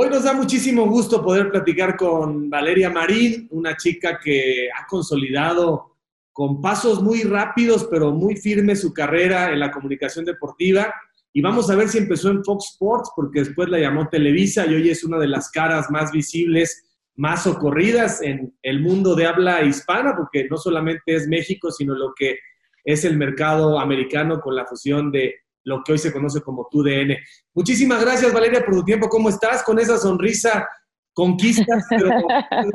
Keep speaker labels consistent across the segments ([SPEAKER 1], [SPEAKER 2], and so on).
[SPEAKER 1] Hoy nos da muchísimo gusto poder platicar con Valeria Marín, una chica que ha consolidado con pasos muy rápidos, pero muy firmes su carrera en la comunicación deportiva. Y vamos a ver si empezó en Fox Sports, porque después la llamó Televisa y hoy es una de las caras más visibles, más socorridas en el mundo de habla hispana, porque no solamente es México, sino lo que es el mercado americano con la fusión de lo que hoy se conoce como TUDN. Muchísimas gracias, Valeria, por tu tiempo. ¿Cómo estás? Con esa sonrisa conquistas, pero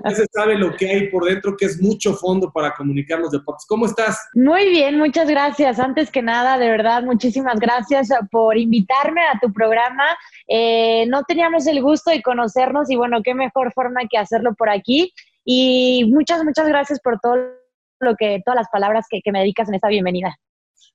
[SPEAKER 1] no se sabe lo que hay por dentro, que es mucho fondo para comunicar los deportes. ¿Cómo estás?
[SPEAKER 2] Muy bien, muchas gracias. Antes que nada, de verdad, muchísimas gracias por invitarme a tu programa. Eh, no teníamos el gusto de conocernos y bueno, qué mejor forma que hacerlo por aquí. Y muchas, muchas gracias por todo lo que, todas las palabras que, que me dedicas en esta bienvenida.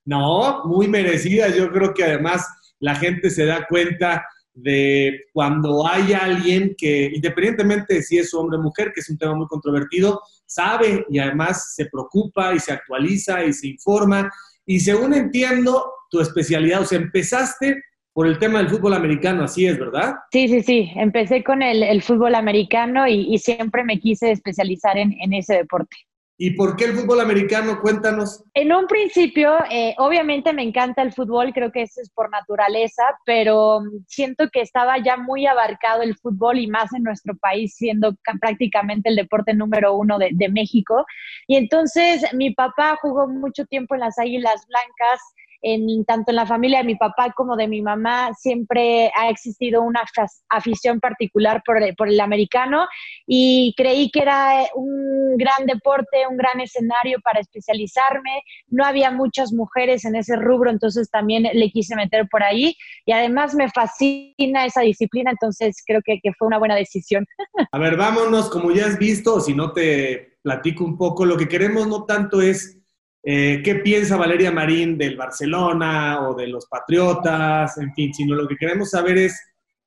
[SPEAKER 1] No, muy merecida. Yo creo que además la gente se da cuenta de cuando hay alguien que, independientemente de si es hombre o mujer, que es un tema muy controvertido, sabe y además se preocupa y se actualiza y se informa. Y según entiendo, tu especialidad, o sea, empezaste por el tema del fútbol americano, así es, ¿verdad?
[SPEAKER 2] Sí, sí, sí. Empecé con el, fútbol americano y, siempre me quise especializar en ese deporte.
[SPEAKER 1] ¿Y por qué el fútbol americano? Cuéntanos.
[SPEAKER 2] En un principio, eh, obviamente me encanta el fútbol, creo que eso es por naturaleza, pero mm, siento que estaba ya muy abarcado el fútbol y más en nuestro país, siendo prácticamente el deporte número uno de, de México. Y entonces mi papá jugó mucho tiempo en las Águilas Blancas en, tanto en la familia de mi papá como de mi mamá siempre ha existido una afición particular por, por, el americano y creí que era un gran deporte, un gran escenario para especializarme. No había muchas mujeres en ese rubro, entonces también le quise meter por ahí y además me fascina esa disciplina, entonces creo que, que fue una buena decisión.
[SPEAKER 1] A ver, vámonos, como ya has visto, si no te platico un poco, lo que queremos no tanto es eh, qué piensa Valeria Marín del Barcelona o de los Patriotas, en fin, sino lo que queremos saber es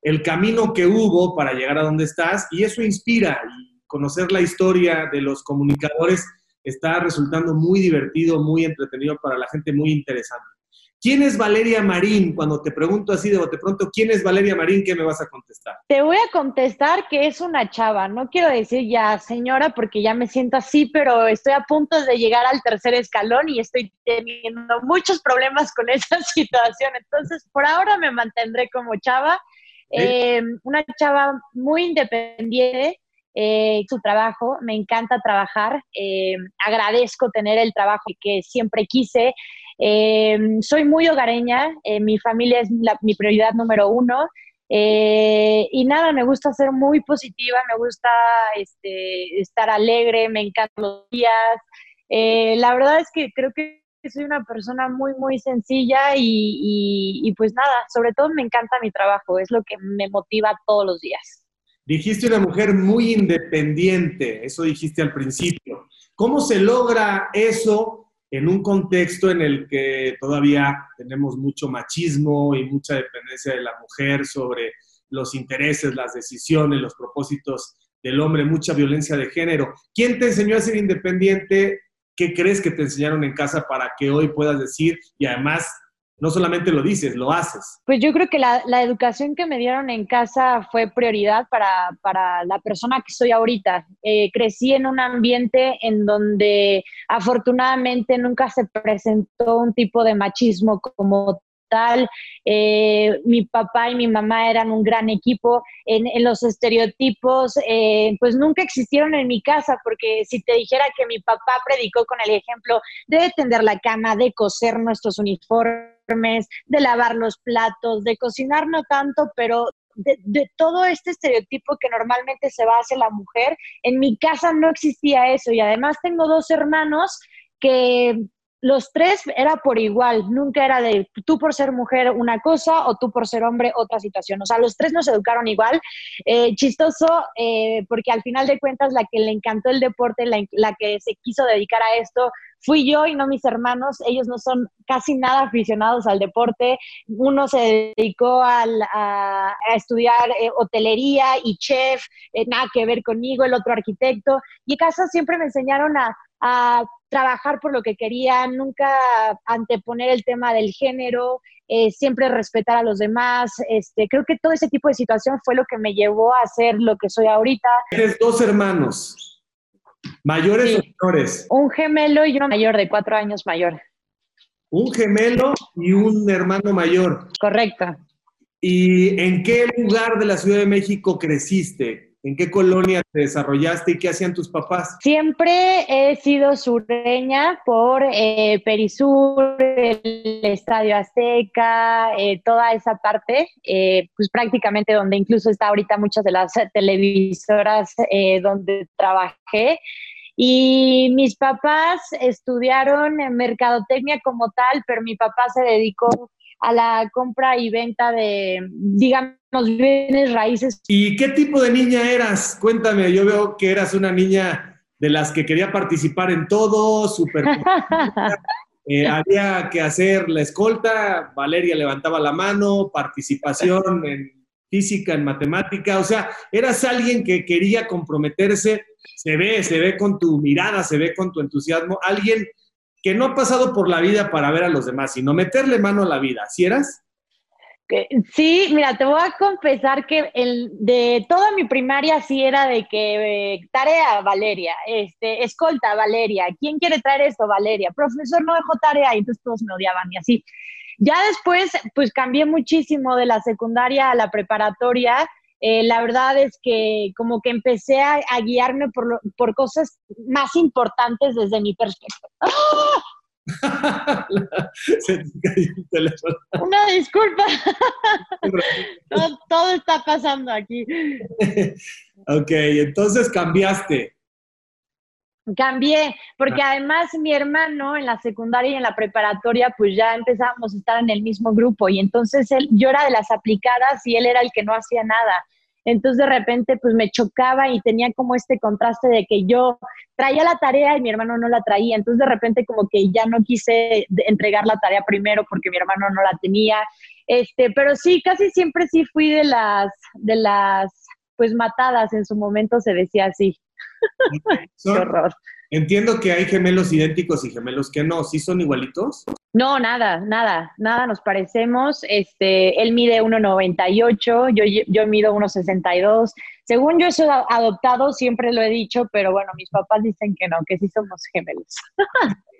[SPEAKER 1] el camino que hubo para llegar a donde estás y eso inspira y conocer la historia de los comunicadores está resultando muy divertido, muy entretenido para la gente, muy interesante. ¿Quién es Valeria Marín? Cuando te pregunto así de bote pronto, ¿quién es Valeria Marín? ¿Qué me vas a contestar?
[SPEAKER 2] Te voy a contestar que es una chava. No quiero decir ya señora porque ya me siento así, pero estoy a punto de llegar al tercer escalón y estoy teniendo muchos problemas con esa situación. Entonces, por ahora me mantendré como chava. Eh, una chava muy independiente, eh, su trabajo, me encanta trabajar, eh, agradezco tener el trabajo que siempre quise, eh, soy muy hogareña, eh, mi familia es mi prioridad número uno. Y nada, me gusta ser muy positiva, me gusta este, estar alegre, me encantan los días. la verdad es que creo que soy una persona muy, muy sencilla y, pues nada, sobre todo me encanta mi trabajo, es lo que me motiva todos los días.
[SPEAKER 1] Dijiste una mujer muy independiente, eso dijiste al principio. ¿Cómo se logra eso en un contexto en el que todavía tenemos mucho machismo y mucha dependencia de la mujer sobre los intereses, las decisiones, los propósitos del hombre, mucha violencia de género. ¿Quién te enseñó a ser independiente? ¿Qué crees que te enseñaron en casa para que hoy puedas decir y además no solamente lo dices, lo haces.
[SPEAKER 2] Pues yo creo que la, educación que me dieron en casa fue prioridad para, la persona que soy ahorita. Eh, crecí en un ambiente en donde afortunadamente nunca se presentó un tipo de machismo como tal. Eh, mi papá y mi mamá eran un gran equipo. En, los estereotipos, eh, pues nunca existieron en mi casa, porque si te dijera que mi papá predicó con el ejemplo de tender la cama, de coser nuestros uniformes, de lavar los platos, de cocinar no tanto, pero de, todo este estereotipo que normalmente se va hacia la mujer, en mi casa no existía eso. Y además tengo dos hermanos que los tres era por igual, nunca era de tú por ser mujer una cosa o tú por ser hombre otra situación. O sea, los tres nos educaron igual. Eh, chistoso, eh, porque al final de cuentas la que le encantó el deporte, la, que se quiso dedicar a esto, fui yo y no mis hermanos. Ellos no son casi nada aficionados al deporte. Uno se dedicó a, estudiar eh, hotelería y chef, nada que ver conmigo, el otro arquitecto. Y casa siempre me enseñaron a trabajar por lo que quería, nunca anteponer el tema del género, eh, siempre respetar a los demás. Este, creo que todo ese tipo de situación fue lo que me llevó a ser lo que soy ahorita.
[SPEAKER 1] Tienes dos hermanos, mayores o menores.
[SPEAKER 2] Un gemelo y uno mayor, de cuatro años mayor.
[SPEAKER 1] Un gemelo y un hermano mayor.
[SPEAKER 2] Correcto.
[SPEAKER 1] ¿Y en qué lugar de la Ciudad de México creciste? ¿En qué colonia te desarrollaste y qué hacían tus papás?
[SPEAKER 2] Siempre he sido sureña por eh, Perisur, el Estadio Azteca, eh, toda esa parte, eh, pues prácticamente donde incluso está ahorita muchas de las televisoras donde trabajé. Y mis papás estudiaron en mercadotecnia como tal, pero mi papá se dedicó a la compra y venta de, digamos, bienes raíces.
[SPEAKER 1] ¿Y qué tipo de niña eras? Cuéntame, yo veo que eras una niña de las que quería participar en todo, súper... eh, había que hacer la escolta, Valeria levantaba la mano, participación en física, en matemática, o sea, eras alguien que quería comprometerse, se ve, se ve con tu mirada, se ve con tu entusiasmo, alguien que no ha pasado por la vida para ver a los demás, sino meterle mano a la vida. ¿Sí eras?
[SPEAKER 2] Sí, mira, te voy a confesar que el, de toda mi primaria sí era de que eh, tarea, Valeria, este, escolta, Valeria, ¿quién quiere traer esto, Valeria? Profesor, no dejó tarea, y entonces todos me odiaban y así. Ya después, pues cambié muchísimo de la secundaria a la preparatoria eh, la verdad es que como que empecé a, guiarme por, por, cosas más importantes desde mi perspectiva. Se te cayó el teléfono. Una disculpa. todo, todo, está pasando aquí.
[SPEAKER 1] ok, entonces cambiaste.
[SPEAKER 2] Cambié, porque además mi hermano en la secundaria y en la preparatoria, pues ya empezábamos a estar en el mismo grupo y entonces él, yo era de las aplicadas y él era el que no hacía nada. Entonces de repente pues me chocaba y tenía como este contraste de que yo traía la tarea y mi hermano no la traía. Entonces de repente como que ya no quise entregar la tarea primero porque mi hermano no la tenía. Este, pero sí, casi siempre sí fui de las, de las, pues matadas en su momento se decía así.
[SPEAKER 1] Qué horror. Entiendo que hay gemelos idénticos y gemelos que no. ¿Sí son igualitos?
[SPEAKER 2] No, nada, nada, nada nos parecemos. Este, él mide 1,98, yo, yo mido 1,62. Según yo soy adoptado, siempre lo he dicho, pero bueno, mis papás dicen que no, que sí somos gemelos.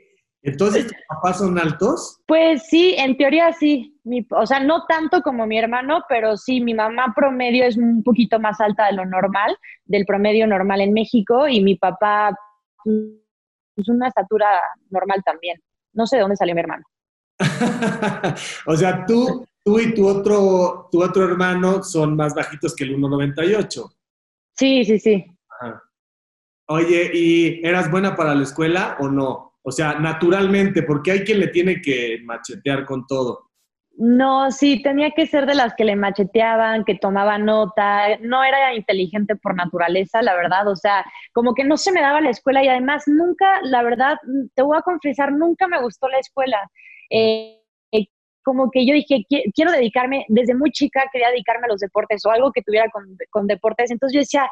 [SPEAKER 1] Entonces, ¿tus papás son altos?
[SPEAKER 2] Pues sí, en teoría sí. o sea, no tanto como mi hermano, pero sí, mi mamá promedio es un poquito más alta de lo normal, del promedio normal en México, y mi papá pues una estatura normal también. No sé de dónde salió mi hermano.
[SPEAKER 1] o sea, tú, tú y tu otro, tu otro hermano son más bajitos que el 1,98.
[SPEAKER 2] Sí, sí, sí.
[SPEAKER 1] Oye, ¿y eras buena para la escuela o no? O sea, naturalmente, porque hay quien le tiene que machetear con todo.
[SPEAKER 2] No, sí, tenía que ser de las que le macheteaban, que tomaban nota, no era inteligente por naturaleza, la verdad, o sea, como que no se me daba la escuela y además nunca, la verdad, te voy a confesar, nunca me gustó la escuela. Eh, como que yo dije, quiero dedicarme, desde muy chica quería dedicarme a los deportes o algo que tuviera con, con deportes, entonces yo decía,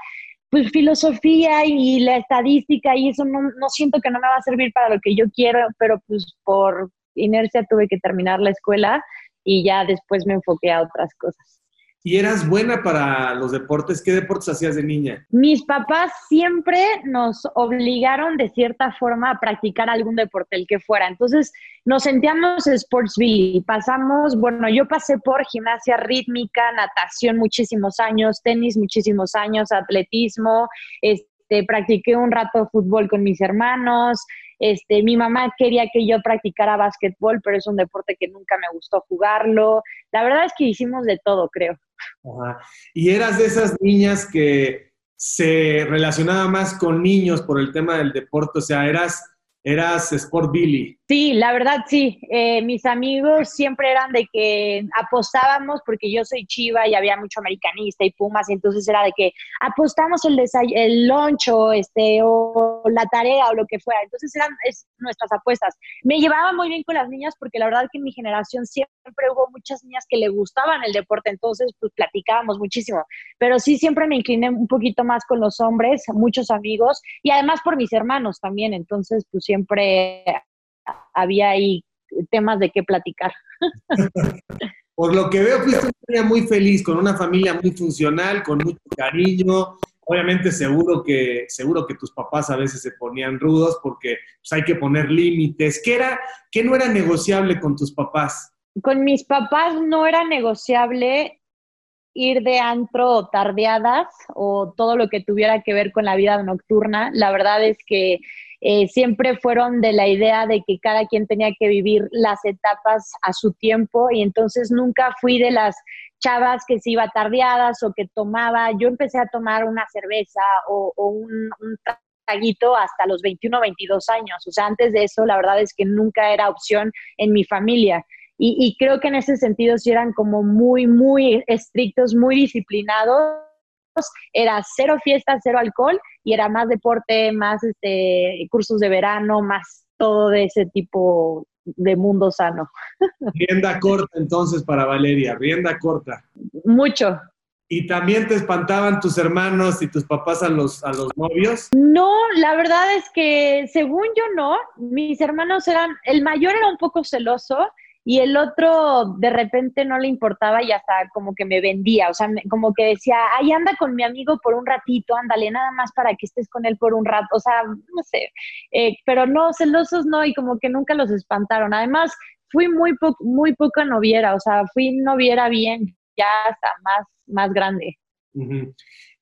[SPEAKER 2] pues filosofía y la estadística y eso no, no siento que no me va a servir para lo que yo quiero, pero pues por inercia tuve que terminar la escuela y ya después me enfoqué a otras cosas.
[SPEAKER 1] ¿Y eras buena para los deportes? ¿Qué deportes hacías de niña?
[SPEAKER 2] Mis papás siempre nos obligaron de cierta forma a practicar algún deporte, el que fuera. Entonces nos sentíamos Sportsville. Pasamos, bueno, yo pasé por gimnasia rítmica, natación muchísimos años, tenis muchísimos años, atletismo, este, practiqué un rato fútbol con mis hermanos, este, mi mamá quería que yo practicara básquetbol, pero es un deporte que nunca me gustó jugarlo. La verdad es que hicimos de todo, creo.
[SPEAKER 1] Y eras de esas niñas que se relacionaba más con niños por el tema del deporte, o sea, eras eras Sport Billy.
[SPEAKER 2] Sí, la verdad sí. Eh, mis amigos siempre eran de que apostábamos, porque yo soy chiva y había mucho americanista y pumas, y entonces era de que apostamos el, el lunch o, este, o la tarea o lo que fuera. Entonces eran nuestras apuestas. Me llevaba muy bien con las niñas porque la verdad que en mi generación siempre hubo muchas niñas que le gustaban el deporte, entonces pues platicábamos muchísimo. Pero sí siempre me incliné un poquito más con los hombres, muchos amigos y además por mis hermanos también, entonces pues siempre había ahí temas de qué platicar.
[SPEAKER 1] Por lo que veo, fuiste una muy feliz, con una familia muy funcional, con mucho cariño. Obviamente seguro que, seguro que tus papás a veces se ponían rudos porque pues, hay que poner límites. ¿Qué, era, ¿Qué no era negociable con tus papás?
[SPEAKER 2] Con mis papás no era negociable ir de antro tardeadas o todo lo que tuviera que ver con la vida nocturna. La verdad es que eh, siempre fueron de la idea de que cada quien tenía que vivir las etapas a su tiempo y entonces nunca fui de las chavas que se iba tardeadas o que tomaba. Yo empecé a tomar una cerveza o, un, traguito hasta los 21, 22 años. O sea, antes de eso, la verdad es que nunca era opción en mi familia. Y, y, creo que en ese sentido sí eran como muy, muy estrictos, muy disciplinados era cero fiestas, cero alcohol y era más deporte, más este, cursos de verano, más todo de ese tipo de mundo sano.
[SPEAKER 1] Rienda corta entonces para Valeria, rienda corta.
[SPEAKER 2] Mucho.
[SPEAKER 1] ¿Y también te espantaban tus hermanos y tus papás a los, a los novios?
[SPEAKER 2] No, la verdad es que según yo no, mis hermanos eran, el mayor era un poco celoso y el otro de repente no le importaba y hasta como que me vendía, o sea, como que decía, ay, anda con mi amigo por un ratito, ándale, nada más para que estés con él por un rato, o sea, no sé, eh, pero no, celosos no, y como que nunca los espantaron. Además, fui muy, muy poca noviera, o sea, fui noviera bien, ya hasta más, más grande.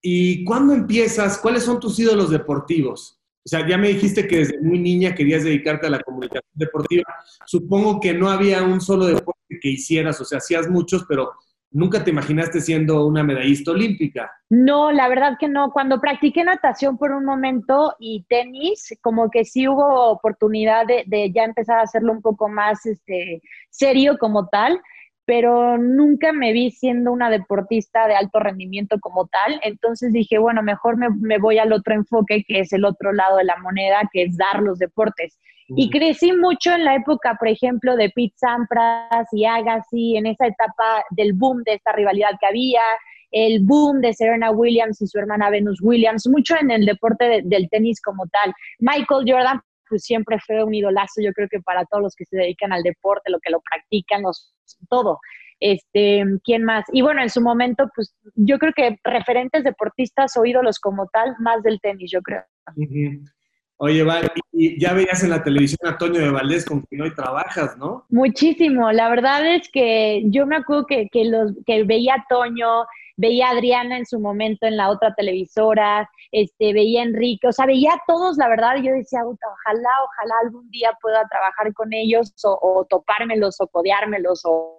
[SPEAKER 1] ¿Y cuándo empiezas? ¿Cuáles son tus ídolos deportivos? O sea, ya me dijiste que desde muy niña querías dedicarte a la comunicación deportiva. Supongo que no había un solo deporte que hicieras, o sea, hacías muchos, pero nunca te imaginaste siendo una medallista olímpica.
[SPEAKER 2] No, la verdad que no. Cuando practiqué natación por un momento y tenis, como que sí hubo oportunidad de, de ya empezar a hacerlo un poco más este, serio como tal pero nunca me vi siendo una deportista de alto rendimiento como tal. Entonces dije, bueno, mejor me, voy al otro enfoque, que es el otro lado de la moneda, que es dar los deportes. Y crecí mucho en la época, por ejemplo, de Pete Sampras y Agassi, en esa etapa del boom de esta rivalidad que había, el boom de Serena Williams y su hermana Venus Williams, mucho en el deporte del tenis como tal. Michael Jordan, pues siempre fue un idolazo, yo creo que para todos los que se dedican al deporte, lo que lo practican, los, todo. Este, ¿quién más? Y bueno, en su momento, pues yo creo que referentes deportistas o ídolos como tal, más del tenis, yo creo.
[SPEAKER 1] Oye, Val, y ya veías en la televisión a Toño de Valdés con quien hoy trabajas, ¿no?
[SPEAKER 2] Muchísimo. La verdad es que yo me acuerdo que, que, los, que veía a Toño, veía a Adriana en su momento en la otra televisora, este, veía a Enrique, o sea, veía a todos, la verdad, yo decía, ojalá, ojalá algún día pueda trabajar con ellos o, o topármelos o codeármelos o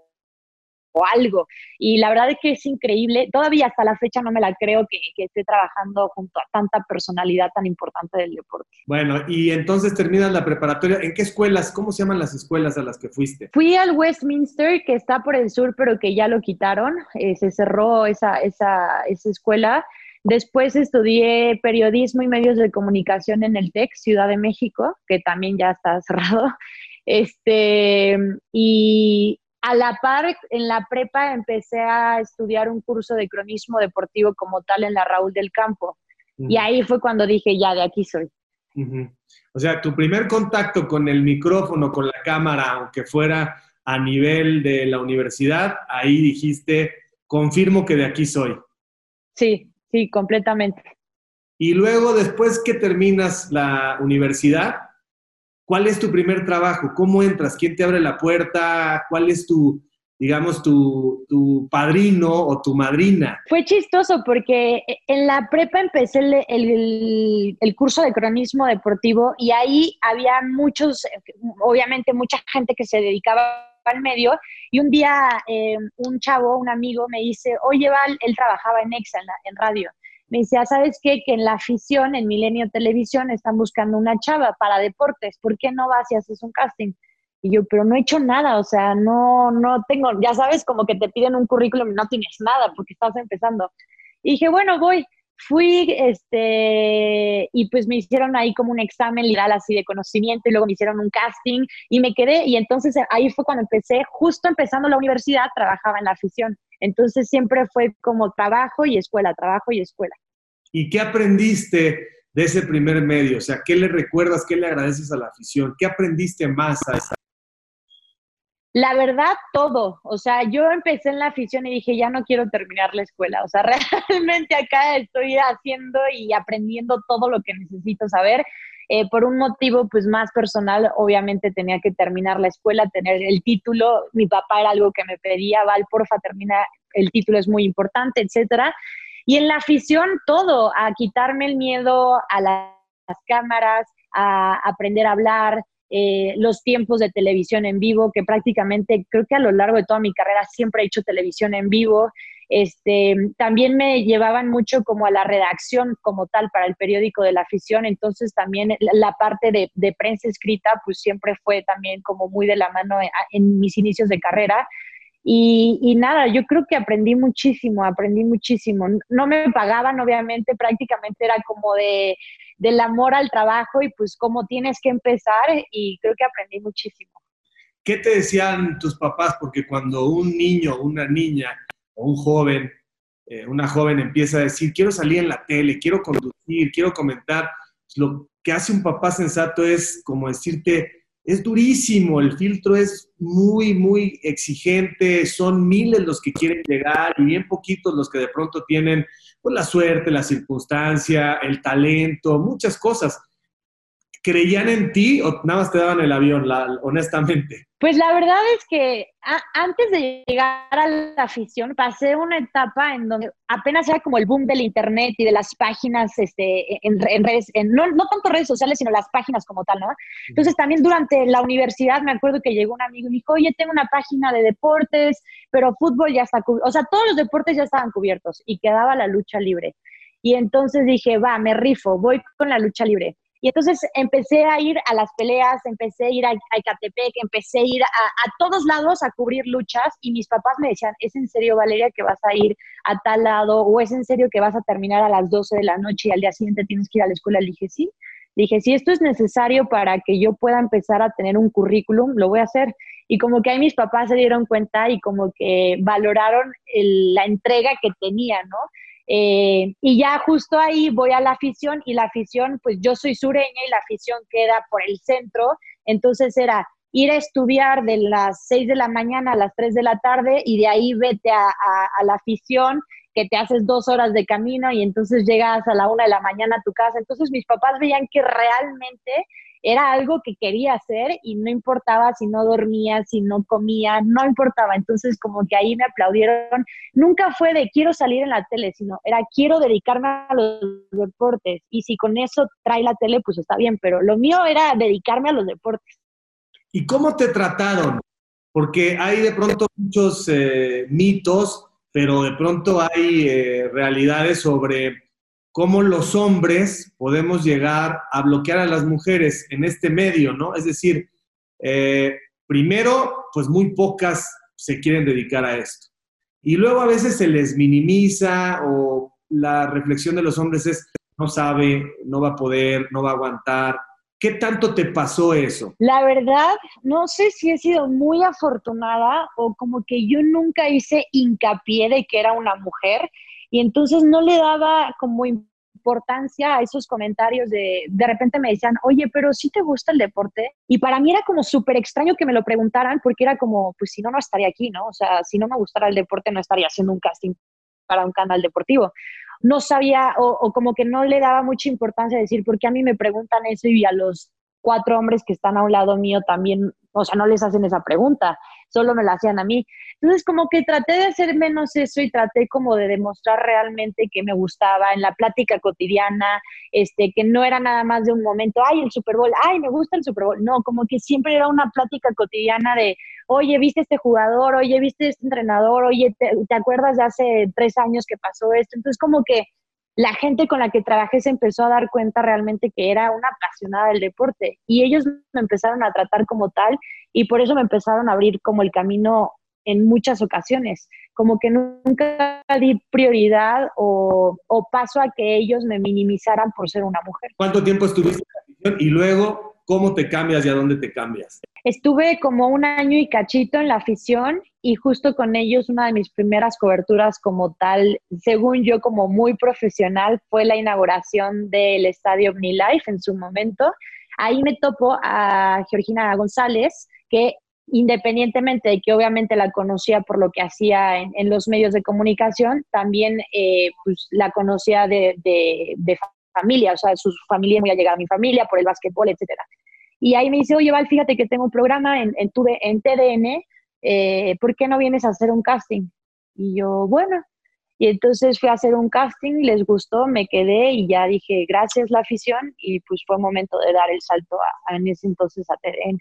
[SPEAKER 2] o algo. Y la verdad es que es increíble. Todavía hasta la fecha no me la creo que, que, esté trabajando junto a tanta personalidad tan importante del deporte.
[SPEAKER 1] Bueno, y entonces terminas la preparatoria. ¿En qué escuelas? ¿Cómo se llaman las escuelas a las que fuiste?
[SPEAKER 2] Fui al Westminster, que está por el sur, pero que ya lo quitaron. Eh, se cerró esa, esa, esa escuela. Después estudié periodismo y medios de comunicación en el TEC, Ciudad de México, que también ya está cerrado. Este, y a la par, en la prepa empecé a estudiar un curso de cronismo deportivo como tal en la Raúl del Campo. Y ahí fue cuando dije, ya, de aquí soy.
[SPEAKER 1] O sea, tu primer contacto con el micrófono, con la cámara, aunque fuera a nivel de la universidad, ahí dijiste, confirmo que de aquí soy.
[SPEAKER 2] Sí, sí, completamente.
[SPEAKER 1] Y luego, después que terminas la universidad, ¿Cuál es tu primer trabajo? ¿Cómo entras? ¿Quién te abre la puerta? ¿Cuál es tu, digamos, tu, tu padrino o tu madrina?
[SPEAKER 2] Fue chistoso porque en la prepa empecé el, el, curso de cronismo deportivo y ahí había muchos, obviamente mucha gente que se dedicaba al medio y un día eh, un chavo, un amigo me dice, oye Val, él trabajaba en EXA, en radio me decía, ¿sabes qué? Que en la afición, en Milenio Televisión, están buscando una chava para deportes, ¿por qué no vas y haces un casting? Y yo, pero no he hecho nada, o sea, no, no tengo, ya sabes, como que te piden un currículum y no tienes nada porque estás empezando. Y dije, bueno, voy. Fui, este, y pues me hicieron ahí como un examen literal así de conocimiento y luego me hicieron un casting y me quedé y entonces ahí fue cuando empecé, justo empezando la universidad, trabajaba en la afición. Entonces siempre fue como trabajo y escuela, trabajo y escuela.
[SPEAKER 1] ¿Y qué aprendiste de ese primer medio? O sea, ¿qué le recuerdas, qué le agradeces a la afición? ¿Qué aprendiste más a esa
[SPEAKER 2] la verdad, todo. O sea, yo empecé en la afición y dije, ya no quiero terminar la escuela. O sea, realmente acá estoy haciendo y aprendiendo todo lo que necesito saber. Eh, por un motivo pues más personal, obviamente tenía que terminar la escuela, tener el título. Mi papá era algo que me pedía, Val, porfa, termina, el título es muy importante, etcétera. Y en la afición, todo, a quitarme el miedo a las cámaras, a aprender a hablar, eh, los tiempos de televisión en vivo, que prácticamente creo que a lo largo de toda mi carrera siempre he hecho televisión en vivo. Este, también me llevaban mucho como a la redacción como tal para el periódico de la afición, entonces también la, parte de, prensa escrita pues siempre fue también como muy de la mano en, mis inicios de carrera. Y, nada, yo creo que aprendí muchísimo, aprendí muchísimo. No me pagaban, obviamente, prácticamente era como de, del amor al trabajo y pues cómo tienes que empezar y creo que aprendí muchísimo.
[SPEAKER 1] ¿Qué te decían tus papás? Porque cuando un niño, una niña o un joven, eh, una joven empieza a decir, quiero salir en la tele, quiero conducir, quiero comentar, pues, lo que hace un papá sensato es como decirte, es durísimo, el filtro es muy, muy exigente, son miles los que quieren llegar y bien poquitos los que de pronto tienen pues, la suerte, la circunstancia, el talento, muchas cosas. ¿Creían en ti o nada más te daban el avión, honestamente?
[SPEAKER 2] Pues la verdad es que antes de llegar a la afición pasé una etapa en donde apenas era como el boom del internet y de las páginas este, en, redes, no, no tanto redes sociales, sino las páginas como tal, ¿no? Entonces también durante la universidad me acuerdo que llegó un amigo y me dijo, oye, tengo una página de deportes, pero fútbol ya está cubierto, o sea, todos los deportes ya estaban cubiertos y quedaba la lucha libre. Y entonces dije, va, me rifo, voy con la lucha libre. Y entonces empecé a ir a las peleas, empecé a ir a, a empecé a ir a, todos lados a cubrir luchas y mis papás me decían, ¿es en serio, Valeria, que vas a ir a tal lado? ¿O es en serio que vas a terminar a las 12 de la noche y al día siguiente tienes que ir a la escuela? Le dije, sí. Dije, si esto es necesario para que yo pueda empezar a tener un currículum, lo voy a hacer. Y como que ahí mis papás se dieron cuenta y como que valoraron la entrega que tenía, ¿no? Eh, y ya justo ahí voy a la afición y la afición, pues yo soy sureña y la afición queda por el centro, entonces era ir a estudiar de las 6 de la mañana a las 3 de la tarde y de ahí vete a, a la afición que te haces dos horas de camino y entonces llegas a la una de la mañana a tu casa. Entonces mis papás veían que realmente era algo que quería hacer y no importaba si no dormía, si no comía, no importaba. Entonces como que ahí me aplaudieron. Nunca fue de quiero salir en la tele, sino era quiero dedicarme a los deportes. Y si con eso trae la tele, pues está bien, pero lo mío era dedicarme a los deportes.
[SPEAKER 1] ¿Y cómo te trataron? Porque hay de pronto muchos eh, mitos, pero de pronto hay eh, realidades sobre cómo los hombres podemos llegar a bloquear a las mujeres en este medio, ¿no? Es decir, eh, primero, pues muy pocas se quieren dedicar a esto. Y luego a veces se les minimiza o la reflexión de los hombres es, no sabe, no va a poder, no va a aguantar. ¿Qué tanto te pasó eso?
[SPEAKER 2] La verdad, no sé si he sido muy afortunada o como que yo nunca hice hincapié de que era una mujer y entonces no le daba como importancia a esos comentarios de, de repente me decían, oye, pero si te gusta el deporte. Y para mí era como súper extraño que me lo preguntaran porque era como, pues si no, no estaría aquí, ¿no? O sea, si no me gustara el deporte, no estaría haciendo un casting para un canal deportivo. No sabía o, o como que no le daba mucha importancia decir, ¿por qué a mí me preguntan eso y a los cuatro hombres que están a un lado mío también, o sea, no les hacen esa pregunta, solo me la hacían a mí. Entonces, como que traté de hacer menos eso y traté como de demostrar realmente que me gustaba en la plática cotidiana, este, que no era nada más de un momento, ay, el Super Bowl, ay, me gusta el Super Bowl. No, como que siempre era una plática cotidiana de, oye, ¿viste este jugador? Oye, ¿viste este entrenador? Oye, ¿te, te acuerdas de hace tres años que pasó esto? Entonces, como que la gente con la que trabajé se empezó a dar cuenta realmente que era una apasionada del deporte y ellos me empezaron a tratar como tal y por eso me empezaron a abrir como el camino en muchas ocasiones, como que nunca di prioridad o, o paso a que ellos me minimizaran por ser una mujer.
[SPEAKER 1] ¿Cuánto tiempo estuviste en la y luego cómo te cambias y a dónde te cambias?
[SPEAKER 2] Estuve como un año y cachito en la afición y justo con ellos una de mis primeras coberturas como tal, según yo como muy profesional, fue la inauguración del estadio OmniLife en su momento. Ahí me topo a Georgina González, que independientemente de que obviamente la conocía por lo que hacía en, los medios de comunicación, también eh, pues, la conocía de, familia, o sea, su familia muy allegada a mi familia, por el básquetbol, etcétera. Y ahí me dice, oye, Val, fíjate que tengo un programa en, en, en TDN, eh, ¿por qué no vienes a hacer un casting? Y yo, bueno. Y entonces fui a hacer un casting, les gustó, me quedé y ya dije, gracias la afición, y pues fue momento de dar el salto a, en ese entonces a TDN.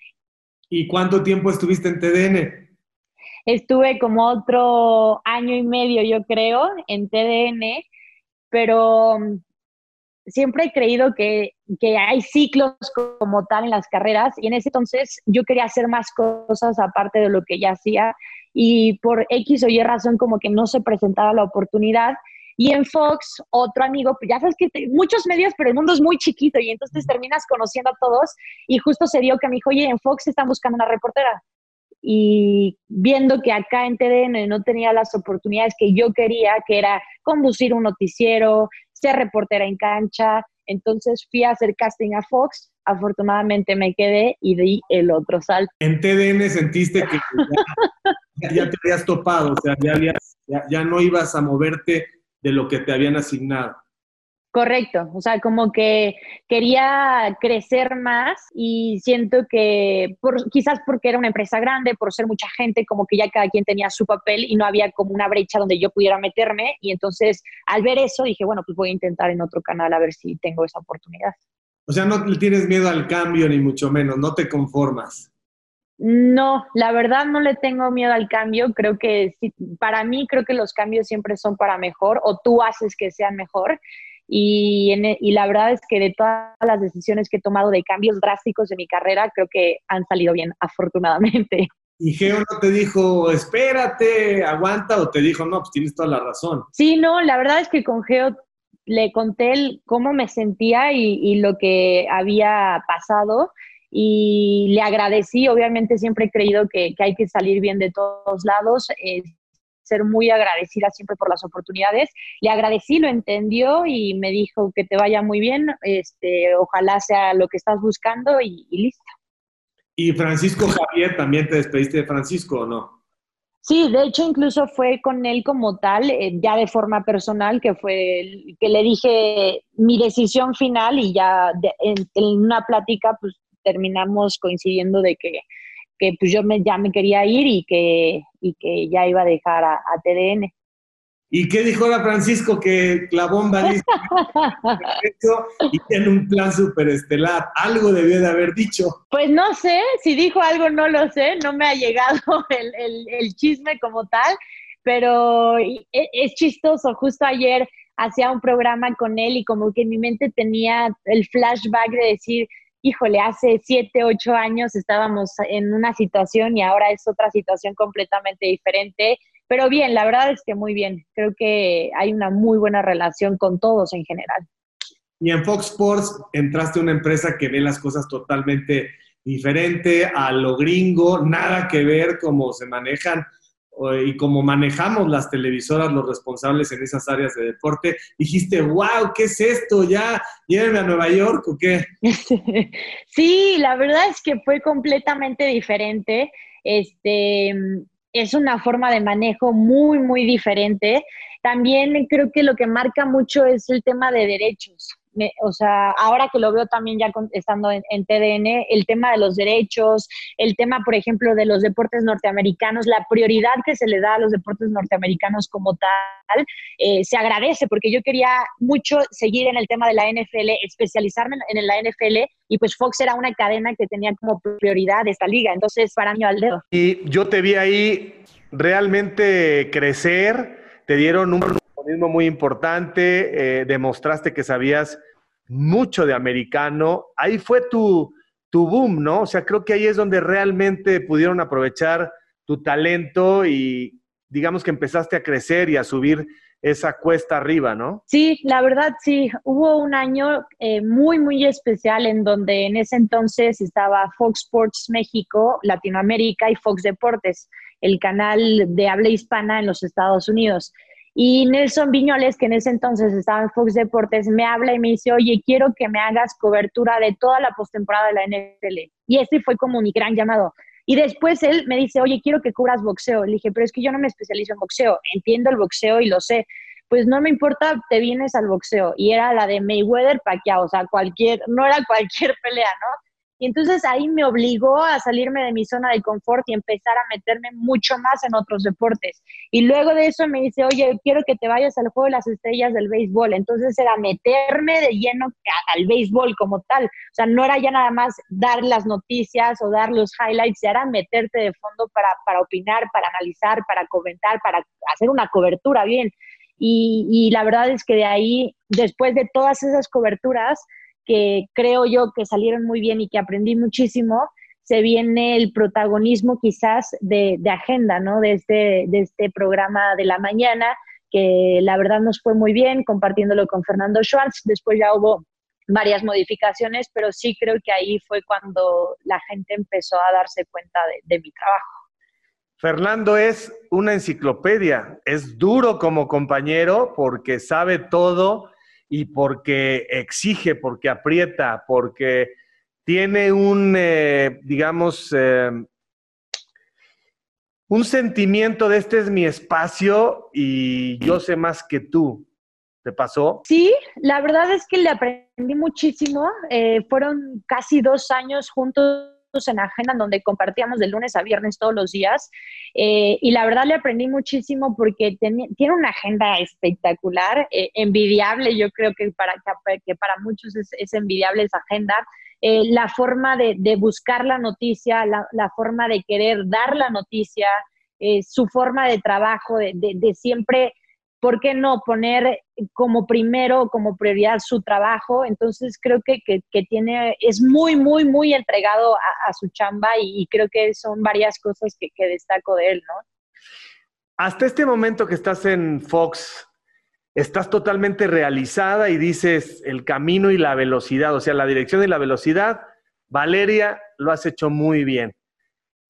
[SPEAKER 1] ¿Y cuánto tiempo estuviste en TDN?
[SPEAKER 2] Estuve como otro año y medio, yo creo, en TDN, pero siempre he creído que, que, hay ciclos como tal en las carreras y en ese entonces yo quería hacer más cosas aparte de lo que ya hacía y por X o Y razón como que no se presentaba la oportunidad y en Fox, otro amigo, pues ya sabes que muchos medios, pero el mundo es muy chiquito y entonces terminas conociendo a todos. Y justo se dio que me dijo, oye, en Fox están buscando una reportera. Y viendo que acá en TDN no tenía las oportunidades que yo quería, que era conducir un noticiero, ser reportera en cancha, entonces fui a hacer casting a Fox. Afortunadamente me quedé y di el otro salto.
[SPEAKER 1] En TDN sentiste que ya, te habías topado, o sea, ya, ya no ibas a moverte de lo que te habían asignado.
[SPEAKER 2] Correcto, o sea, como que quería crecer más y siento que por, quizás porque era una empresa grande, por ser mucha gente, como que ya cada quien tenía su papel y no había como una brecha donde yo pudiera meterme y entonces al ver eso dije, bueno, pues voy a intentar en otro canal a ver si tengo esa oportunidad.
[SPEAKER 1] O sea, no le tienes miedo al cambio ni mucho menos, no te conformas.
[SPEAKER 2] No, la verdad no le tengo miedo al cambio. Creo que para mí creo que los cambios siempre son para mejor o tú haces que sean mejor. Y, e, y, la verdad es que de todas las decisiones que he tomado de cambios drásticos de mi carrera, creo que han salido bien, afortunadamente.
[SPEAKER 1] ¿Y Geo no te dijo, espérate, aguanta, o te dijo, no, pues tienes toda la razón?
[SPEAKER 2] Sí, no, la verdad es que con Geo le conté cómo me sentía y, y lo que había pasado y le agradecí, obviamente siempre he creído que, hay que salir bien de todos lados, eh, ser muy agradecida siempre por las oportunidades. Le agradecí, lo entendió y me dijo que te vaya muy bien, este, ojalá sea lo que estás buscando y, listo.
[SPEAKER 1] ¿Y Francisco Javier, también te despediste de Francisco o no?
[SPEAKER 2] Sí, de hecho incluso fue con él como tal, eh, ya de forma personal, que fue que le dije mi decisión final y ya en, en, una plática pues terminamos coincidiendo de que, que pues yo me, ya me quería ir y que, y que ya iba a dejar a, TDN.
[SPEAKER 1] ¿Y qué dijo ahora Francisco? Que la bomba dice y tiene un plan superestelar. Algo debió de haber dicho.
[SPEAKER 2] Pues no sé, si dijo algo no lo sé, no me ha llegado el, el, el chisme como tal, pero e, es chistoso. Justo ayer hacía un programa con él y como que en mi mente tenía el flashback de decir, híjole, hace siete, ocho años estábamos en una situación y ahora es otra situación completamente diferente. Pero bien, la verdad es que muy bien. Creo que hay una muy buena relación con todos en general.
[SPEAKER 1] Y en Fox Sports entraste a una empresa que ve las cosas totalmente diferente a lo gringo, nada que ver cómo se manejan y como manejamos las televisoras, los responsables en esas áreas de deporte, dijiste, wow, ¿qué es esto? ¿Ya llévenme a Nueva York o qué?
[SPEAKER 2] Sí, la verdad es que fue completamente diferente. Este, es una forma de manejo muy, muy diferente. También creo que lo que marca mucho es el tema de derechos o sea, ahora que lo veo también ya estando en, TDN, el tema de los derechos, el tema, por ejemplo, de los deportes norteamericanos, la prioridad que se le da a los deportes norteamericanos como tal, eh, se agradece porque yo quería mucho seguir en el tema de la NFL, especializarme en, la NFL y pues Fox era una cadena que tenía como prioridad esta liga, entonces para mí al dedo.
[SPEAKER 1] Y yo te vi ahí realmente crecer, te dieron un protagonismo muy importante, eh, demostraste que sabías mucho de americano. Ahí fue tu, tu boom, ¿no? O sea, creo que ahí es donde realmente pudieron aprovechar tu talento y digamos que empezaste a crecer y a subir esa cuesta arriba, ¿no?
[SPEAKER 2] Sí, la verdad sí. Hubo un año eh, muy, muy especial en donde en ese entonces estaba Fox Sports México, Latinoamérica y Fox Deportes, el canal de habla hispana en los Estados Unidos. Y Nelson Viñoles, que en ese entonces estaba en Fox Deportes, me habla y me dice, oye, quiero que me hagas cobertura de toda la postemporada de la NFL. Y ese fue como mi gran llamado. Y después él me dice, oye, quiero que cubras boxeo. Le dije, pero es que yo no me especializo en boxeo, entiendo el boxeo y lo sé. Pues no me importa, te vienes al boxeo. Y era la de Mayweather Pacquiao, o sea, cualquier, no era cualquier pelea, ¿no? Y entonces ahí me obligó a salirme de mi zona de confort y empezar a meterme mucho más en otros deportes. Y luego de eso me dice, oye, quiero que te vayas al juego de las estrellas del béisbol. Entonces era meterme de lleno al béisbol como tal. O sea, no era ya nada más dar las noticias o dar los highlights, ya era meterte de fondo para, para opinar, para analizar, para comentar, para hacer una cobertura bien. Y, y la verdad es que de ahí, después de todas esas coberturas, que creo yo que salieron muy bien y que aprendí muchísimo, se viene el protagonismo quizás de, agenda, ¿no? De este, de este programa de la mañana, que la verdad nos fue muy bien compartiéndolo con Fernando Schwartz. Después ya hubo varias modificaciones, pero sí creo que ahí fue cuando la gente empezó a darse cuenta de, de mi trabajo.
[SPEAKER 1] Fernando es una enciclopedia, es duro como compañero porque sabe todo y porque exige, porque aprieta, porque tiene un, eh, digamos, eh, un sentimiento de este es mi espacio y yo sé más que tú. ¿Te pasó?
[SPEAKER 2] Sí, la verdad es que le aprendí muchísimo. Eh, fueron casi dos años juntos en agenda donde compartíamos de lunes a viernes todos los días eh, y la verdad le aprendí muchísimo porque tiene una agenda espectacular, eh, envidiable, yo creo que para, que para muchos es, envidiable esa agenda. Eh, la forma de, buscar la noticia, la, forma de querer dar la noticia, su forma de trabajo, de, de siempre ¿por qué no poner como primero, como prioridad su trabajo? Entonces creo que, tiene, es muy, muy, muy entregado a, su chamba y, creo que son varias cosas que, destaco de él, ¿no?
[SPEAKER 1] Hasta este momento que estás en Fox, estás totalmente realizada y dices el camino y la velocidad, o sea, la dirección y la velocidad. Valeria, lo has hecho muy bien.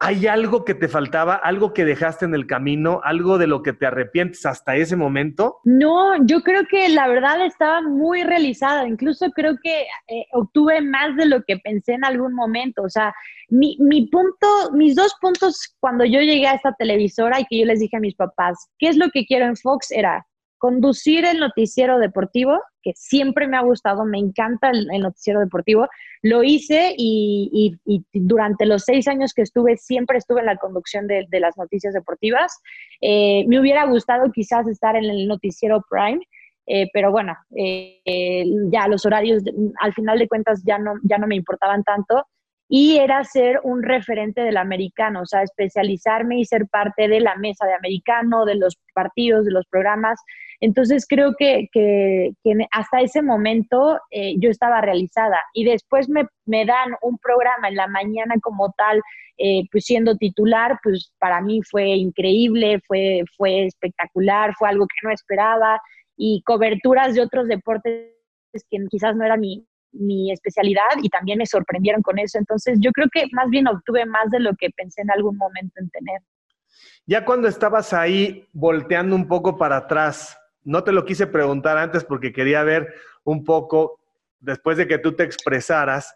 [SPEAKER 1] ¿Hay algo que te faltaba, algo que dejaste en el camino, algo de lo que te arrepientes hasta ese momento?
[SPEAKER 2] No, yo creo que la verdad estaba muy realizada. Incluso creo que eh, obtuve más de lo que pensé en algún momento. O sea, mi, mi punto, mis dos puntos cuando yo llegué a esta televisora y que yo les dije a mis papás, ¿qué es lo que quiero en Fox? Era conducir el noticiero deportivo, que siempre me ha gustado, me encanta el, noticiero deportivo. Lo hice y, durante los seis años que estuve, siempre estuve en la conducción de, las noticias deportivas. Eh, me hubiera gustado quizás estar en el noticiero Prime. Eh, pero bueno, eh, ya los horarios, al final de cuentas, ya no, ya no me importaban tanto y era ser un referente del americano, o sea, especializarme y ser parte de la mesa de americano, de los partidos, de los programas. Entonces creo que, que, hasta ese momento eh, yo estaba realizada y después me, me, dan un programa en la mañana como tal, eh, pues siendo titular, pues para mí fue increíble, fue, fue espectacular, fue algo que no esperaba y coberturas de otros deportes que quizás no era mi, mi especialidad y también me sorprendieron con eso. Entonces yo creo que más bien obtuve más de lo que pensé en algún momento en tener.
[SPEAKER 1] Ya cuando estabas ahí volteando un poco para atrás, no te lo quise preguntar antes porque quería ver un poco, después de que tú te expresaras,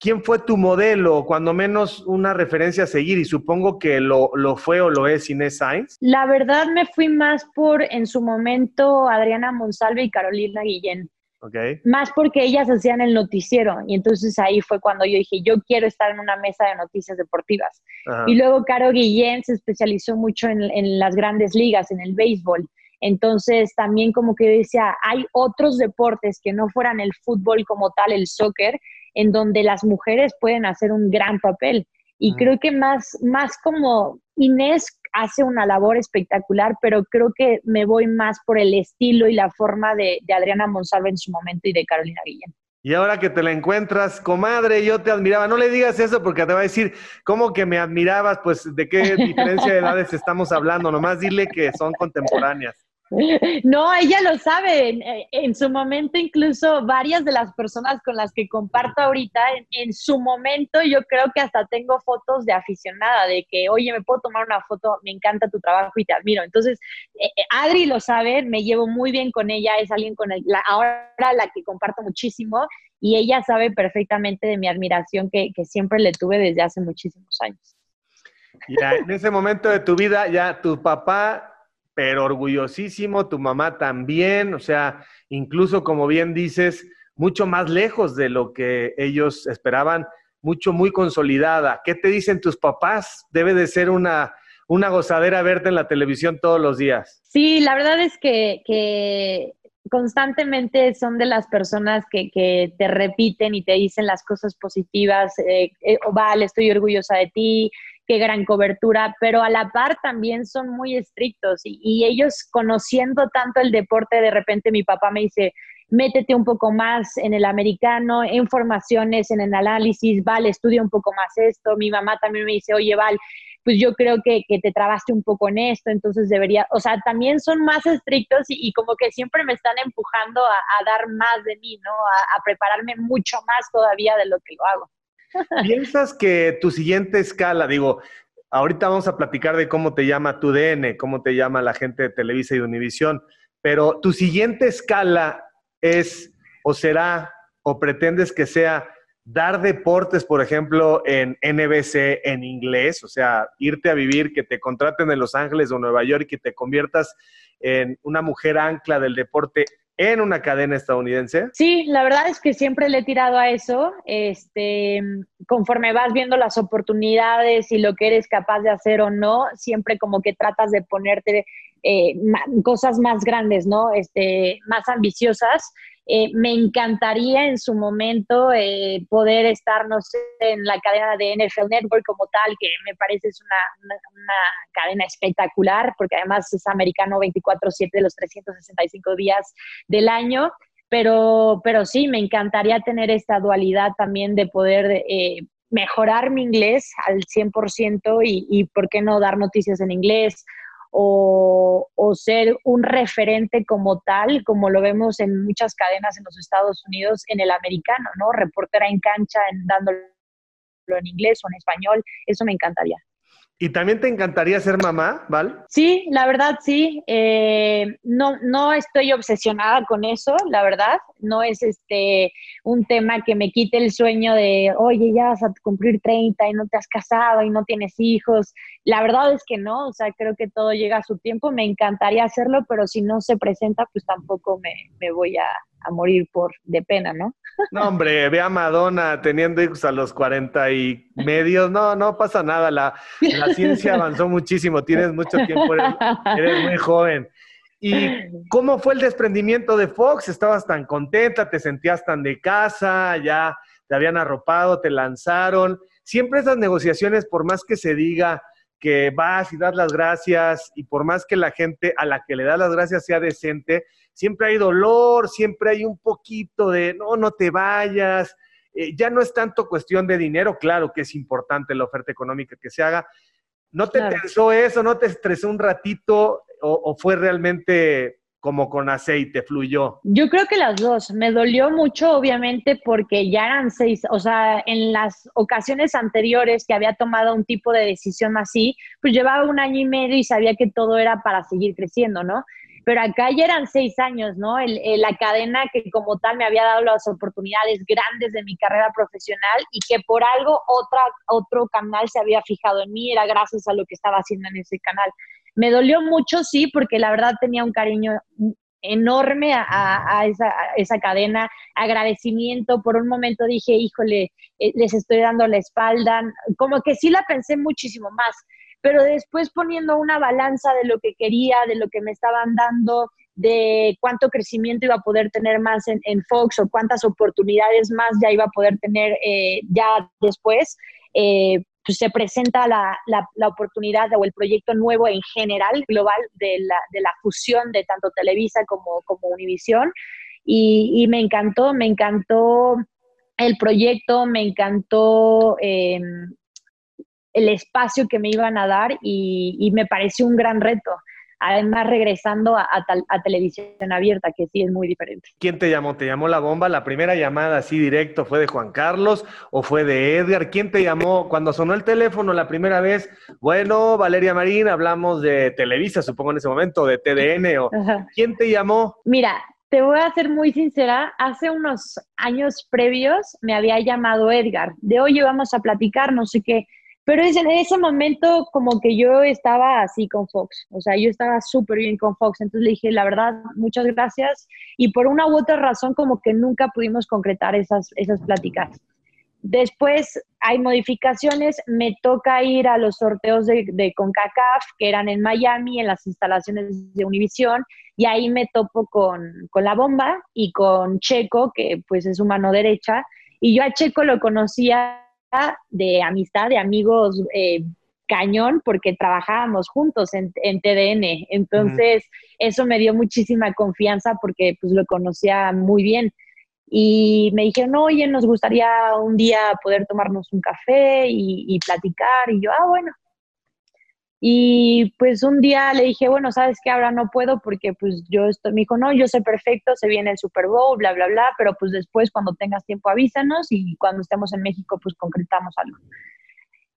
[SPEAKER 1] ¿quién fue tu modelo, cuando menos una referencia a seguir? Y supongo que lo, lo, fue o lo es Inés Sainz.
[SPEAKER 2] La verdad me fui más por, en su momento, Adriana Monsalve y Carolina Guillén. Más porque ellas hacían el noticiero y entonces ahí fue cuando yo dije, yo quiero estar en una mesa de noticias deportivas. Y luego Caro Guillén se especializó mucho en, en, las grandes ligas, en el béisbol. Entonces también como que decía, hay otros deportes que no fueran el fútbol como tal, el soccer, en donde las mujeres pueden hacer un gran papel. Y creo que más, más como Inés hace una labor espectacular, pero creo que me voy más por el estilo y la forma de, Adriana Monsalve en su momento y de Carolina Guillén.
[SPEAKER 1] Y ahora que te la encuentras, comadre, yo te admiraba. No le digas eso porque te va a decir, ¿cómo que me admirabas? Pues, ¿de qué diferencia de edades estamos hablando? Nomás dile que son contemporáneas.
[SPEAKER 2] No, ella lo sabe. En, su momento, incluso varias de las personas con las que comparto ahorita, en, su momento yo creo que hasta tengo fotos de aficionada, de que, oye, me puedo tomar una foto, me encanta tu trabajo y te admiro. Entonces, eh, eh, Adri lo sabe, me llevo muy bien con ella, es alguien con la, ahora la que comparto muchísimo y ella sabe perfectamente de mi admiración que, que siempre le tuve desde hace muchísimos años.
[SPEAKER 1] Ya, en ese momento de tu vida, ya tu papá pero orgullosísimo, tu mamá también, o sea, incluso como bien dices, mucho más lejos de lo que ellos esperaban, mucho, muy consolidada. ¿Qué te dicen tus papás? Debe de ser una, una gozadera verte en la televisión todos los días.
[SPEAKER 2] Sí, la verdad es que, constantemente son de las personas que, te repiten y te dicen las cosas positivas, eh, eh, vale, estoy orgullosa de ti, qué gran cobertura, pero a la par también son muy estrictos y, ellos conociendo tanto el deporte, de repente mi papá me dice, métete un poco más en el americano, en formaciones, en el análisis, Val, estudia un poco más esto. Mi mamá también me dice, oye, Val, pues yo creo que, te trabaste un poco en esto, entonces debería, o sea, también son más estrictos y, como que siempre me están empujando a, dar más de mí, ¿no? a prepararme mucho más todavía de lo que lo hago.
[SPEAKER 1] ¿Piensas que tu siguiente escala, digo, ahorita vamos a platicar de cómo te llama tu DN, cómo te llama la gente de Televisa y de Univisión, pero tu siguiente escala es o será o pretendes que sea dar deportes, por ejemplo, en NBC en inglés, o sea, irte a vivir, que te contraten en Los Ángeles o Nueva York y te conviertas en una mujer ancla del deporte en una cadena estadounidense?
[SPEAKER 2] Sí, la verdad es que siempre le he tirado a eso. Este, conforme vas viendo las oportunidades y lo que eres capaz de hacer o no, siempre como que tratas de ponerte eh, cosas más grandes, ¿no? Este, más ambiciosas. Eh, me encantaría en su momento eh, poder estar, no sé, en la cadena de NFL Network como tal, que me parece es una, una, cadena espectacular, porque además es americano 24/7 de los 365 días del año. Pero, pero sí, me encantaría tener esta dualidad también de poder eh, mejorar mi inglés al 100% y, y, ¿por qué no dar noticias en inglés? O, ser un referente como tal, como lo vemos en muchas cadenas en los Estados Unidos, en el americano, ¿no? Reportera en cancha, en, dándolo en inglés o en español, eso me encantaría.
[SPEAKER 1] ¿Y también te encantaría ser mamá, Val?
[SPEAKER 2] Sí, la verdad sí. Eh, no, no estoy obsesionada con eso, la verdad. No es este un tema que me quite el sueño de, oye, ya vas a cumplir 30 y no te has casado y no tienes hijos. La verdad es que no, o sea, creo que todo llega a su tiempo. Me encantaría hacerlo, pero si no se presenta, pues tampoco me, me voy a, a morir por de pena, ¿no?
[SPEAKER 1] No, hombre, ve a Madonna teniendo hijos a los 40 y medios. No, no pasa nada. La, la ciencia avanzó muchísimo. Tienes mucho tiempo, eres, muy joven. ¿Y cómo fue el desprendimiento de Fox? ¿Estabas tan contenta? ¿Te sentías tan de casa? ¿Ya te habían arropado? ¿Te lanzaron? Siempre esas negociaciones, por más que se diga que vas y das las gracias y por más que la gente a la que le das las gracias sea decente, siempre hay dolor, siempre hay un poquito de, no, no te vayas. Eh, ya no es tanto cuestión de dinero, claro que es importante la oferta económica que se haga. ¿No te pensó eso? ¿No te estresó un ratito? ¿O, fue realmente como con aceite, fluyó?
[SPEAKER 2] Yo creo que las dos. Me dolió mucho, obviamente, porque ya eran seis, o sea, en las ocasiones anteriores que había tomado un tipo de decisión así, pues llevaba un año y medio y sabía que todo era para seguir creciendo, ¿no? Pero acá ya eran seis años, ¿no? la cadena que como tal me había dado las oportunidades grandes de mi carrera profesional y que por algo otra, otro canal se había fijado en mí, era gracias a lo que estaba haciendo en ese canal. Me dolió mucho, sí, porque la verdad tenía un cariño enorme a, esa, a, esa, cadena, agradecimiento, por un momento dije, híjole, eh, les estoy dando la espalda, como que sí la pensé muchísimo más, pero después poniendo una balanza de lo que quería, de lo que me estaban dando, de cuánto crecimiento iba a poder tener más en, Fox o cuántas oportunidades más ya iba a poder tener eh, ya después, eh, pues se presenta la, la, oportunidad o el proyecto nuevo en general, global, de la, de la fusión de tanto Televisa como, como Univisión. y, me encantó, me encantó el proyecto, me encantó em, el espacio que me iban a dar y, me pareció un gran reto. Además, regresando a, televisión abierta, que sí es muy diferente.
[SPEAKER 1] ¿Quién te llamó? ¿Te llamó la bomba? ¿La primera llamada así directo fue de Juan Carlos o fue de Edgar? ¿Quién te llamó cuando sonó el teléfono la primera vez? Bueno, Valeria Marín, hablamos de Televisa, supongo en ese momento, de TDN. O... ¿Quién te llamó?
[SPEAKER 2] Mira, te voy a ser muy sincera, hace unos años previos me había llamado Edgar, de hoy vamos a platicar, no sé qué, pero en ese momento como que yo estaba así con Fox, o sea, yo estaba súper bien con Fox, entonces le dije, la verdad, muchas gracias, y por una u otra razón como que nunca pudimos concretar esas, esas pláticas. Después hay modificaciones, me toca ir a los sorteos de, de, CONCACAF, que eran en Miami, en las instalaciones de Univision, y ahí me topo con, con, la bomba y con Checo, que pues es su mano derecha, y yo a Checo lo conocía de amistad, de amigos eh, cañón, porque trabajábamos juntos en, TDN. Entonces, eso me dio muchísima confianza porque pues lo conocía muy bien. Y me dijeron, oye, nos gustaría un día poder tomarnos un café y, y platicar. Y yo, ah, bueno, y pues un día le dije, bueno, ¿sabes qué? Ahora no puedo porque pues yo estoy, me dijo, no, yo sé perfecto, se viene el Super Bowl, bla, bla, bla, pero pues después cuando tengas tiempo avísanos y cuando estemos en México pues concretamos algo.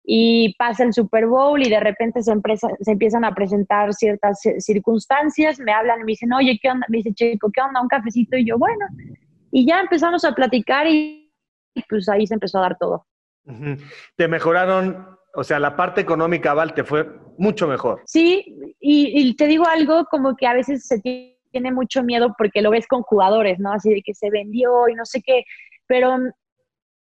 [SPEAKER 2] Y pasa el Super Bowl y de repente se, se empiezan a presentar ciertas circunstancias, me hablan y me dicen, oye, ¿qué onda? Me dice, chico, ¿qué onda? Un cafecito y yo, bueno. Y ya empezamos a platicar y pues ahí se empezó a dar todo.
[SPEAKER 1] ¿Te mejoraron o sea, la parte económica, Val, te fue mucho mejor.
[SPEAKER 2] Sí, y, te digo algo como que a veces se tiene mucho miedo porque lo ves con jugadores, ¿no? Así de que se vendió y no sé qué, pero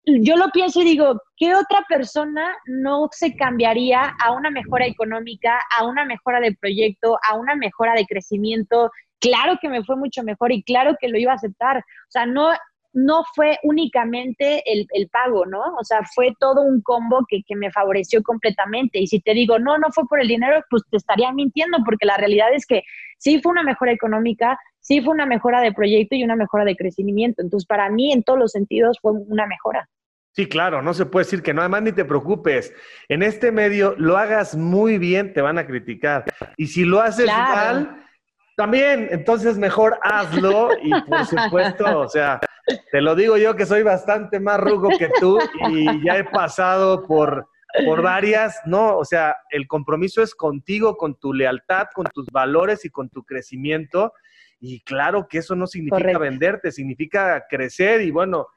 [SPEAKER 2] yo lo pienso y digo, ¿qué otra persona no se cambiaría a una mejora económica, a una mejora de proyecto, a una mejora de crecimiento? Claro que me fue mucho mejor y claro que lo iba a aceptar. O sea, no, no fue únicamente el, pago, ¿no? O sea, fue todo un combo que, me favoreció completamente. Y si te digo, no, no fue por el dinero, pues te estaría mintiendo, porque la realidad es que sí fue una mejora económica, sí fue una mejora de proyecto y una mejora de crecimiento. Entonces, para mí, en todos los sentidos, fue una mejora.
[SPEAKER 1] Sí, claro, no se puede decir que no, además ni te preocupes. En este medio lo hagas muy bien, te van a criticar. Y si lo haces mal, también, entonces mejor hazlo y por supuesto, o sea, te lo digo yo que soy bastante más rugo que tú y ya he pasado por, por varias, ¿no? O sea, el compromiso es contigo, con tu lealtad, con tus valores y con tu crecimiento. Y claro que eso no significa venderte, significa crecer y bueno,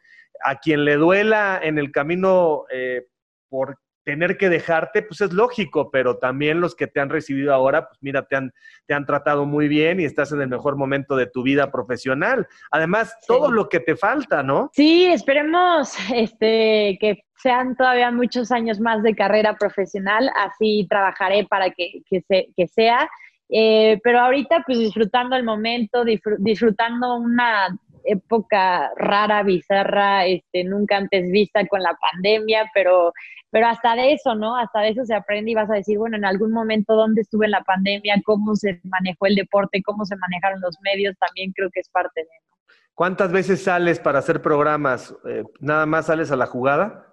[SPEAKER 1] a quien le duela en el camino eh, por tener que dejarte, pues es lógico, pero también los que te han recibido ahora, pues mira, te han, te han tratado muy bien y estás en el mejor momento de tu vida profesional. Además, todo lo que te falta, ¿no?
[SPEAKER 2] Sí, esperemos este, que sean todavía muchos años más de carrera profesional, así trabajaré para que, que, que sea. Eh, pero ahorita, pues disfrutando el momento, disfrutando una época rara, bizarra, este, nunca antes vista con la pandemia, pero pero hasta de eso, ¿no? Hasta de eso se aprende y vas a decir, bueno, en algún momento dónde estuve en la pandemia, cómo se manejó el deporte, cómo se manejaron los medios, también creo que es parte de eso.
[SPEAKER 1] ¿Cuántas veces sales para hacer programas? Eh, ¿Nada más sales a la jugada?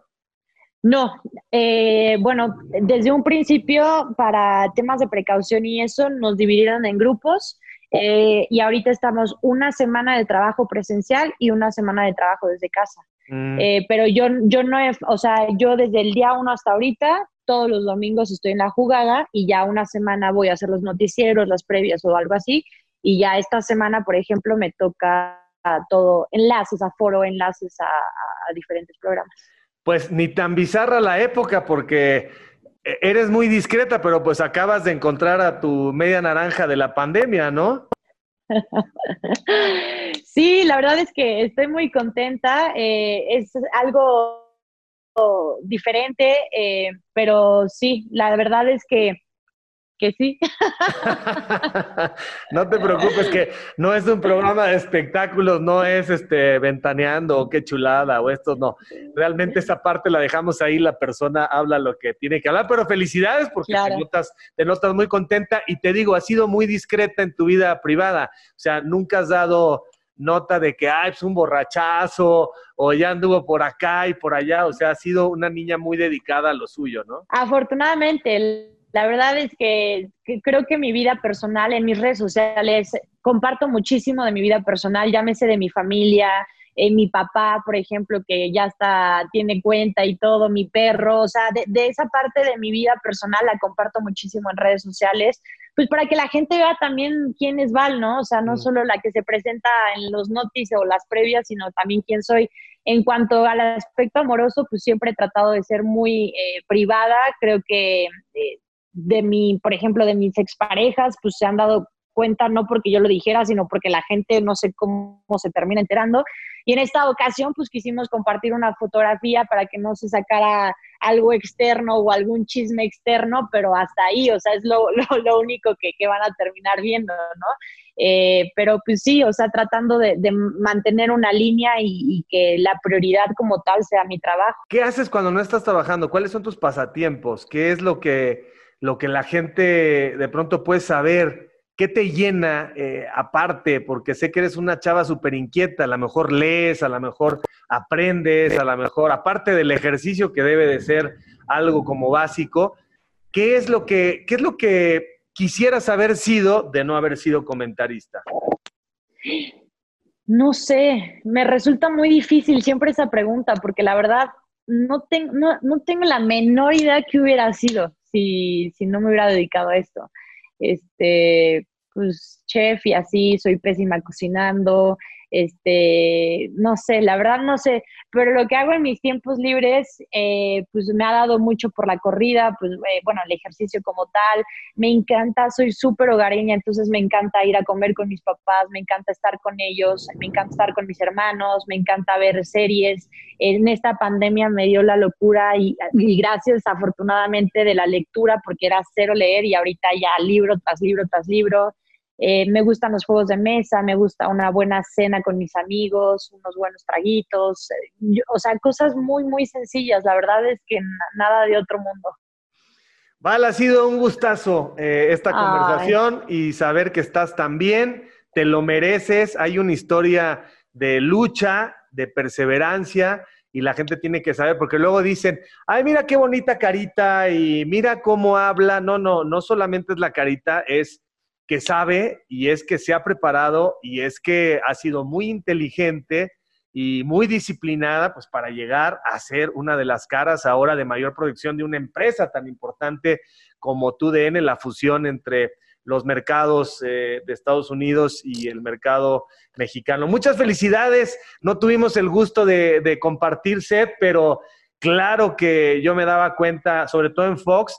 [SPEAKER 2] No, eh, bueno, desde un principio para temas de precaución y eso nos dividieron en grupos eh, y ahorita estamos una semana de trabajo presencial y una semana de trabajo desde casa. Mm. Eh, pero yo, yo no he, o sea, yo desde el día uno hasta ahorita, todos los domingos estoy en la jugada y ya una semana voy a hacer los noticieros, las previas o algo así. Y ya esta semana, por ejemplo, me toca todo, enlaces a foro, enlaces a, diferentes programas.
[SPEAKER 1] Pues ni tan bizarra la época porque eres muy discreta, pero pues acabas de encontrar a tu media naranja de la pandemia, ¿no?
[SPEAKER 2] Sí, la verdad es que estoy muy contenta. Eh, es algo diferente, eh, pero sí, la verdad es que que sí.
[SPEAKER 1] no te preocupes, que no es un programa de espectáculos, no es este ventaneando o qué chulada o esto, no. Realmente esa parte la dejamos ahí, la persona habla lo que tiene que hablar, pero felicidades porque te, notas, te notas muy contenta y te digo, has sido muy discreta en tu vida privada, o sea, nunca has dado nota de que, ay, es un borrachazo, o ya anduvo por acá y por allá, o sea, ha sido una niña muy dedicada a lo suyo, ¿no?
[SPEAKER 2] Afortunadamente, la verdad es que, creo que mi vida personal en mis redes sociales comparto muchísimo de mi vida personal, llámese de mi familia, eh, mi papá, por ejemplo, que ya está, tiene cuenta y todo, mi perro, o sea, de, de, esa parte de mi vida personal la comparto muchísimo en redes sociales, pues para que la gente vea también quién es Val, ¿no? O sea, no solo la que se presenta en los noticias o las previas, sino también quién soy. En cuanto al aspecto amoroso, pues siempre he tratado de ser muy eh, privada, creo que eh, de mi, por ejemplo, de mis exparejas, pues se han dado cuenta no porque yo lo dijera, sino porque la gente no sé cómo se termina enterando. Y en esta ocasión, pues quisimos compartir una fotografía para que no se sacara algo externo o algún chisme externo, pero hasta ahí, o sea, es lo, lo, único que, que, van a terminar viendo, ¿no? Eh, pero pues sí, o sea, tratando de, mantener una línea y, que la prioridad como tal sea mi trabajo.
[SPEAKER 1] ¿Qué haces cuando no estás trabajando? ¿Cuáles son tus pasatiempos? ¿Qué es lo que, lo que la gente de pronto puede saber? ¿Qué te llena eh, aparte? Porque sé que eres una chava súper inquieta, a lo mejor lees, a lo mejor aprendes, a lo mejor, aparte del ejercicio que debe de ser algo como básico, ¿qué es lo que, qué es lo que quisieras haber sido de no haber sido comentarista?
[SPEAKER 2] No sé, me resulta muy difícil siempre esa pregunta, porque la verdad no, tengo no, no tengo la menor idea que hubiera sido si, si no me hubiera dedicado a esto. Este, pues chef y así, soy pésima cocinando, este, no sé, la verdad no sé, pero lo que hago en mis tiempos libres, eh, pues me ha dado mucho por la corrida, pues eh, bueno, el ejercicio como tal, me encanta, soy súper hogareña, entonces me encanta ir a comer con mis papás, me encanta estar con ellos, me encanta estar con mis hermanos, me encanta ver series. En esta pandemia me dio la locura y, y gracias afortunadamente de la lectura, porque era cero leer y ahorita ya libro tras libro tras libro. Eh, me gustan los juegos de mesa, me gusta una buena cena con mis amigos, unos buenos traguitos, eh, o sea, cosas muy, muy sencillas. La verdad es que nada de otro mundo.
[SPEAKER 1] Val, ha sido un gustazo eh, esta conversación y saber que estás tan bien, te lo mereces, hay una historia de lucha, de perseverancia y la gente tiene que saber, porque luego dicen, ay, mira qué bonita carita y mira cómo habla. No, no, no solamente es la carita, es que sabe y es que se ha preparado y es que ha sido muy inteligente y muy disciplinada pues para llegar a ser una de las caras ahora de mayor producción de una empresa tan importante como TUDN, la fusión entre los mercados eh, de Estados Unidos y el mercado mexicano. Muchas felicidades, no tuvimos el gusto de, de compartir set, pero claro que yo me daba cuenta, sobre todo en Fox,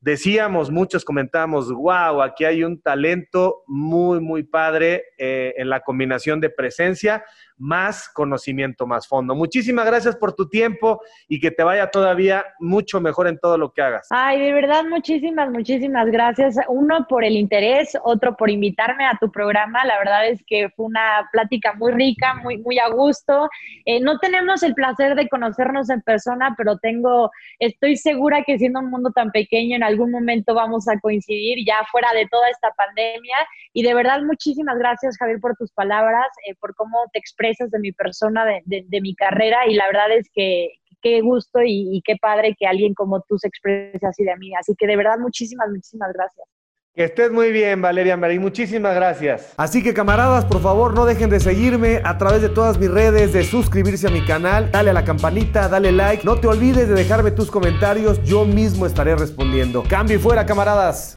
[SPEAKER 1] decíamos, muchos comentamos, wow, aquí hay un talento muy, muy padre eh, en la combinación de presencia más conocimiento, más fondo. Muchísimas gracias por tu tiempo y que te vaya todavía mucho mejor en todo lo que hagas.
[SPEAKER 2] Ay, de verdad, muchísimas, muchísimas gracias. Uno por el interés, otro por invitarme a tu programa. La verdad es que fue una plática muy rica, muy, muy a gusto. Eh, no tenemos el placer de conocernos en persona, pero tengo, estoy segura que siendo un mundo tan pequeño, en algún momento vamos a coincidir ya fuera de toda esta pandemia. Y de verdad, muchísimas gracias, Javier, por tus palabras, eh, por cómo te expresas de mi persona, de, mi carrera y la verdad es que qué gusto y, y, qué padre que alguien como tú se exprese así de mí. Así que de verdad muchísimas, muchísimas gracias.
[SPEAKER 1] Que estés muy bien, Valeria Marín. Muchísimas gracias.
[SPEAKER 3] Así que camaradas, por favor, no dejen de seguirme a través de todas mis redes, de suscribirse a mi canal, dale a la campanita, dale like. No te olvides de dejarme tus comentarios, yo mismo estaré respondiendo. Cambio y fuera, camaradas.